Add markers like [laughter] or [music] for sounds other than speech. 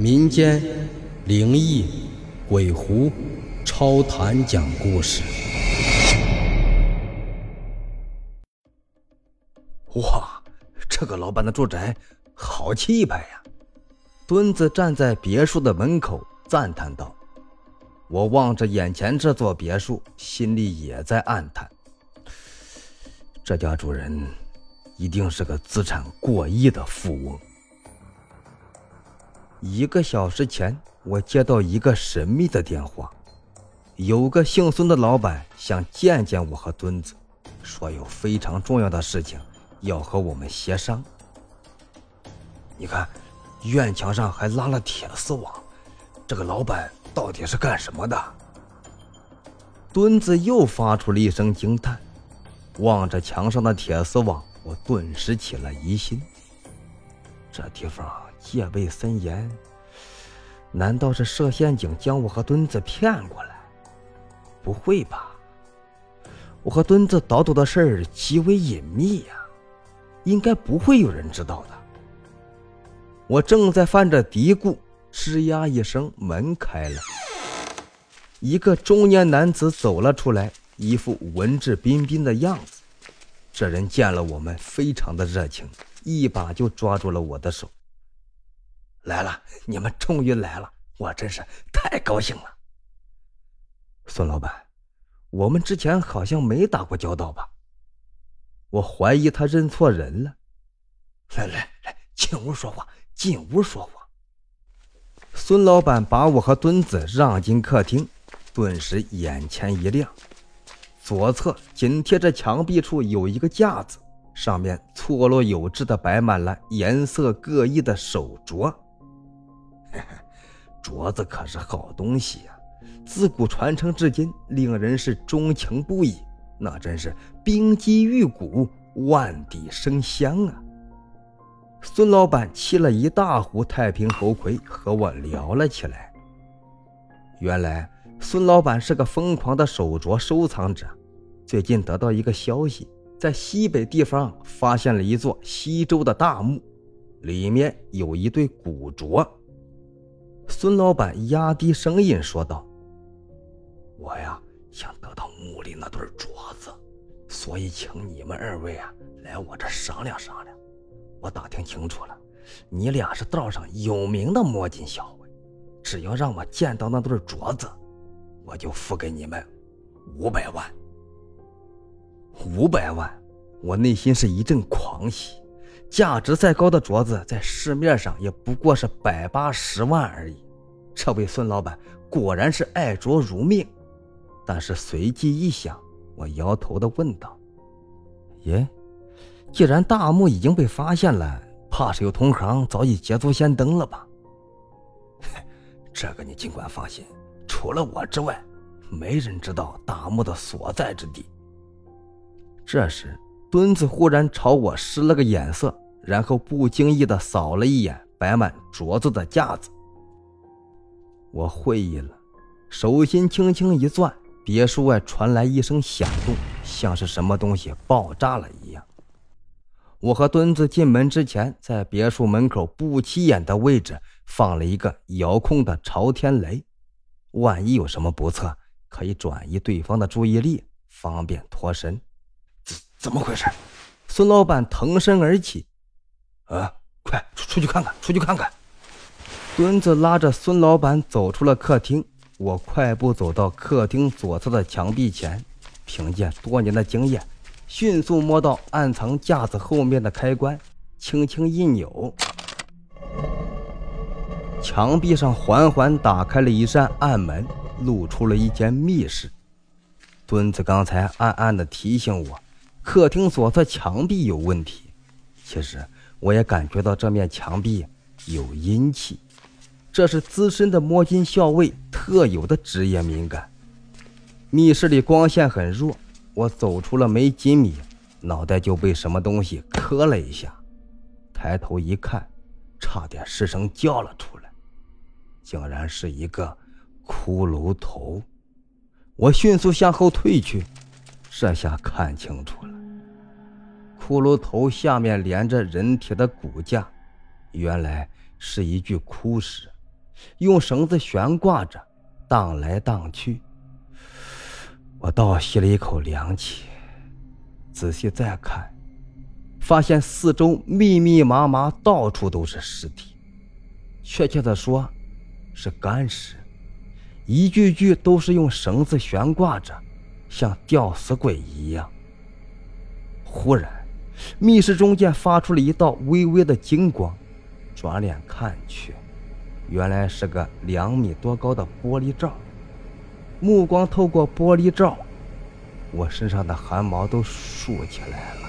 民间灵异、鬼狐、超谈讲故事。哇，这个老板的住宅好气派呀！墩子站在别墅的门口赞叹道。我望着眼前这座别墅，心里也在暗叹：这家主人一定是个资产过亿的富翁。一个小时前，我接到一个神秘的电话，有个姓孙的老板想见见我和墩子，说有非常重要的事情要和我们协商。你看，院墙上还拉了铁丝网，这个老板到底是干什么的？墩子又发出了一声惊叹，望着墙上的铁丝网，我顿时起了疑心。这地方……戒备森严，难道是设陷阱将我和墩子骗过来？不会吧！我和墩子倒斗的事儿极为隐秘呀，应该不会有人知道的。我正在犯着嘀咕，吱呀一声，门开了，一个中年男子走了出来，一副文质彬彬的样子。这人见了我们，非常的热情，一把就抓住了我的手。来了，你们终于来了，我真是太高兴了。孙老板，我们之前好像没打过交道吧？我怀疑他认错人了。来来来，进屋说话，进屋说话。孙老板把我和墩子让进客厅，顿时眼前一亮。左侧紧贴着墙壁处有一个架子，上面错落有致的摆满了颜色各异的手镯。[laughs] 镯子可是好东西呀，自古传承至今，令人是钟情不已。那真是冰肌玉骨，万底生香啊！孙老板沏了一大壶太平猴魁，和我聊了起来。原来孙老板是个疯狂的手镯收藏者，最近得到一个消息，在西北地方发现了一座西周的大墓，里面有一对古镯。孙老板压低声音说道：“我呀，想得到墓里那对镯子，所以请你们二位啊来我这商量商量。我打听清楚了，你俩是道上有名的摸金校尉，只要让我见到那对镯子，我就付给你们五百万。五百万！我内心是一阵狂喜。”价值再高的镯子，在市面上也不过是百八十万而已。这位孙老板果然是爱镯如命。但是随即一想，我摇头的问道：“耶，既然大墓已经被发现了，怕是有同行早已捷足先登了吧？” [laughs] 这个你尽管放心，除了我之外，没人知道大墓的所在之地。这时。墩子忽然朝我使了个眼色，然后不经意地扫了一眼摆满镯子的架子。我会意了，手心轻轻一攥，别墅外传来一声响动，像是什么东西爆炸了一样。我和墩子进门之前，在别墅门口不起眼的位置放了一个遥控的朝天雷，万一有什么不测，可以转移对方的注意力，方便脱身。怎么回事？孙老板腾身而起，啊，快出出去看看，出去看看！墩子拉着孙老板走出了客厅。我快步走到客厅左侧的墙壁前，凭借多年的经验，迅速摸到暗藏架子后面的开关，轻轻一扭，墙壁上缓缓打开了一扇暗门，露出了一间密室。墩子刚才暗暗地提醒我。客厅左侧墙壁有问题，其实我也感觉到这面墙壁有阴气，这是资深的摸金校尉特有的职业敏感。密室里光线很弱，我走出了没几米，脑袋就被什么东西磕了一下，抬头一看，差点失声叫了出来，竟然是一个骷髅头。我迅速向后退去，这下看清楚了。骷髅头下面连着人体的骨架，原来是一具枯尸，用绳子悬挂着，荡来荡去。我倒吸了一口凉气，仔细再看，发现四周密密麻麻，到处都是尸体，确切的说，是干尸，一具具都是用绳子悬挂着，像吊死鬼一样。忽然，密室中间发出了一道微微的金光，转脸看去，原来是个两米多高的玻璃罩。目光透过玻璃罩，我身上的汗毛都竖起来了。